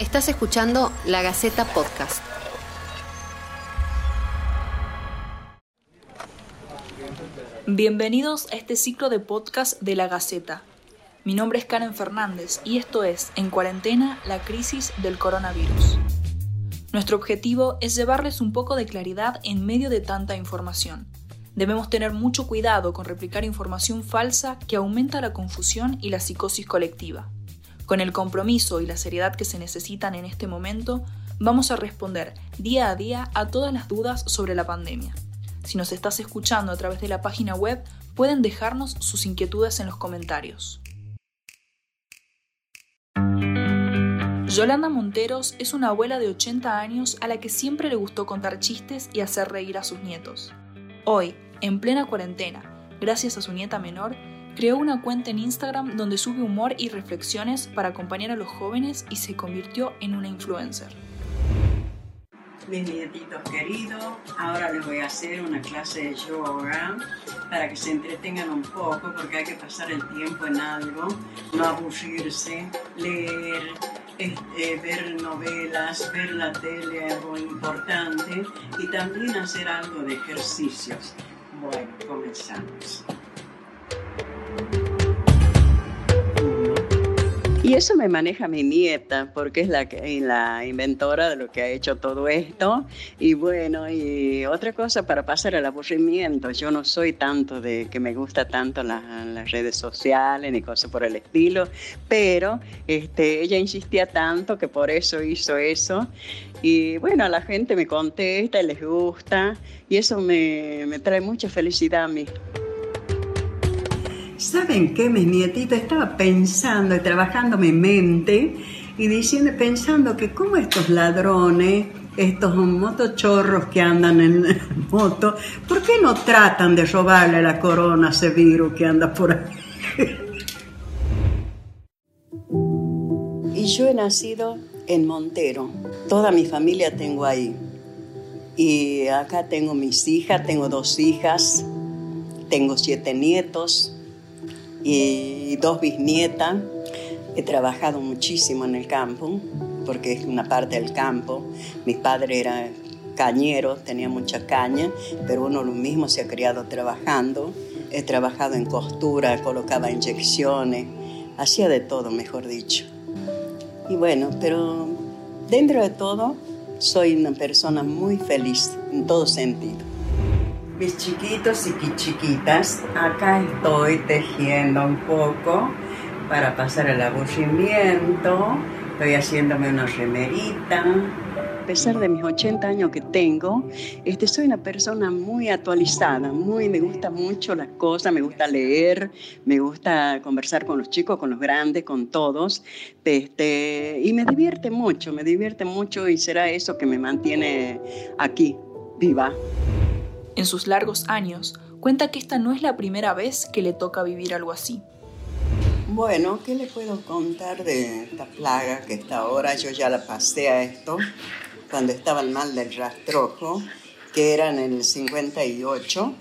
Estás escuchando La Gaceta Podcast. Bienvenidos a este ciclo de podcast de La Gaceta. Mi nombre es Karen Fernández y esto es En cuarentena, la crisis del coronavirus. Nuestro objetivo es llevarles un poco de claridad en medio de tanta información. Debemos tener mucho cuidado con replicar información falsa que aumenta la confusión y la psicosis colectiva. Con el compromiso y la seriedad que se necesitan en este momento, vamos a responder día a día a todas las dudas sobre la pandemia. Si nos estás escuchando a través de la página web, pueden dejarnos sus inquietudes en los comentarios. Yolanda Monteros es una abuela de 80 años a la que siempre le gustó contar chistes y hacer reír a sus nietos. Hoy, en plena cuarentena, gracias a su nieta menor, creó una cuenta en Instagram donde sube humor y reflexiones para acompañar a los jóvenes y se convirtió en una influencer. Mis nietitos queridos, ahora les voy a hacer una clase de yoga para que se entretengan un poco porque hay que pasar el tiempo en algo, no aburrirse, leer, este, ver novelas, ver la tele, algo importante y también hacer algo de ejercicios. Bueno, comenzamos. Y eso me maneja mi nieta, porque es la, inventora de lo que ha hecho todo esto. Y bueno, y otra cosa para pasar el aburrimiento. Yo no soy tanto de que me gusta tanto las redes sociales ni cosas por el estilo, pero este, ella insistía tanto que por eso hizo eso. Y bueno, la gente me contesta y les gusta, y eso me, me trae mucha felicidad a mí. ¿Saben qué? Mi nietita estaba pensando y trabajando mi mente y diciendo, pensando que como estos ladrones, estos motochorros que andan en moto, ¿por qué no tratan de robarle la corona a ese virus que anda por ahí? Y yo he nacido en Montero, toda mi familia tengo ahí. Y acá tengo mis hijas, tengo dos hijas, tengo siete nietos y dos bisnietas. He trabajado muchísimo en el campo, porque es una parte del campo. Mi padre era cañero, tenía mucha caña, pero uno lo mismo se ha criado trabajando. He trabajado en costura, colocaba inyecciones, hacía de todo, mejor dicho. Y bueno, pero dentro de todo, soy una persona muy feliz en todo sentido mis chiquitos y chiquitas, acá estoy tejiendo un poco para pasar el aburrimiento. Estoy haciéndome una remerita. A pesar de mis 80 años que tengo, este, soy una persona muy actualizada, muy, me gusta mucho las cosas, me gusta leer, me gusta conversar con los chicos, con los grandes, con todos, este, y me divierte mucho, me divierte mucho y será eso que me mantiene aquí, viva. En sus largos años, cuenta que esta no es la primera vez que le toca vivir algo así. Bueno, ¿qué le puedo contar de esta plaga que está ahora? Yo ya la pasé a esto cuando estaba el mal del rastrojo, que era en el 58,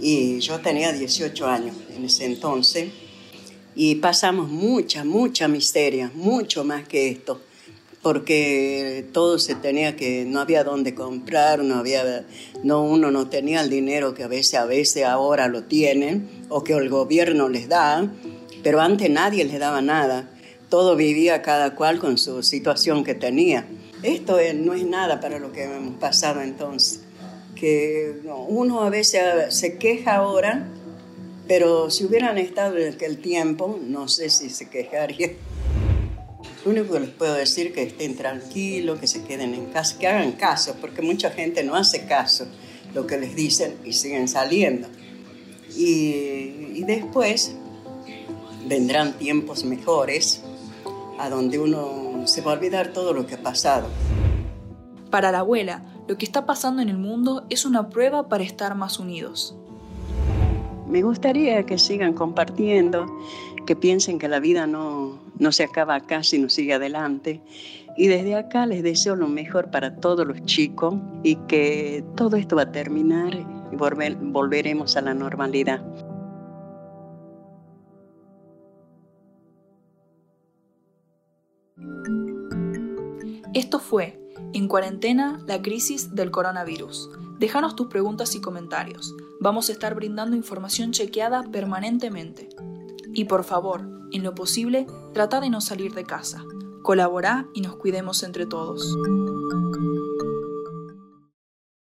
y yo tenía 18 años en ese entonces, y pasamos mucha, mucha miseria, mucho más que esto porque todo se tenía que, no había dónde comprar, no había, no, uno no tenía el dinero que a veces, a veces ahora lo tienen, o que el gobierno les da, pero antes nadie les daba nada. Todo vivía cada cual con su situación que tenía. Esto no es nada para lo que hemos pasado entonces. Que uno a veces se queja ahora, pero si hubieran estado en aquel tiempo, no sé si se quejaría. Lo único que les puedo decir es que estén tranquilos, que se queden en casa, que hagan caso, porque mucha gente no hace caso lo que les dicen y siguen saliendo. Y, y después vendrán tiempos mejores a donde uno se va a olvidar todo lo que ha pasado. Para la abuela, lo que está pasando en el mundo es una prueba para estar más unidos. Me gustaría que sigan compartiendo, que piensen que la vida no, no se acaba acá, sino sigue adelante. Y desde acá les deseo lo mejor para todos los chicos y que todo esto va a terminar y volveremos a la normalidad. Esto fue En cuarentena, la crisis del coronavirus. Déjanos tus preguntas y comentarios. Vamos a estar brindando información chequeada permanentemente. Y por favor, en lo posible, trata de no salir de casa. Colabora y nos cuidemos entre todos.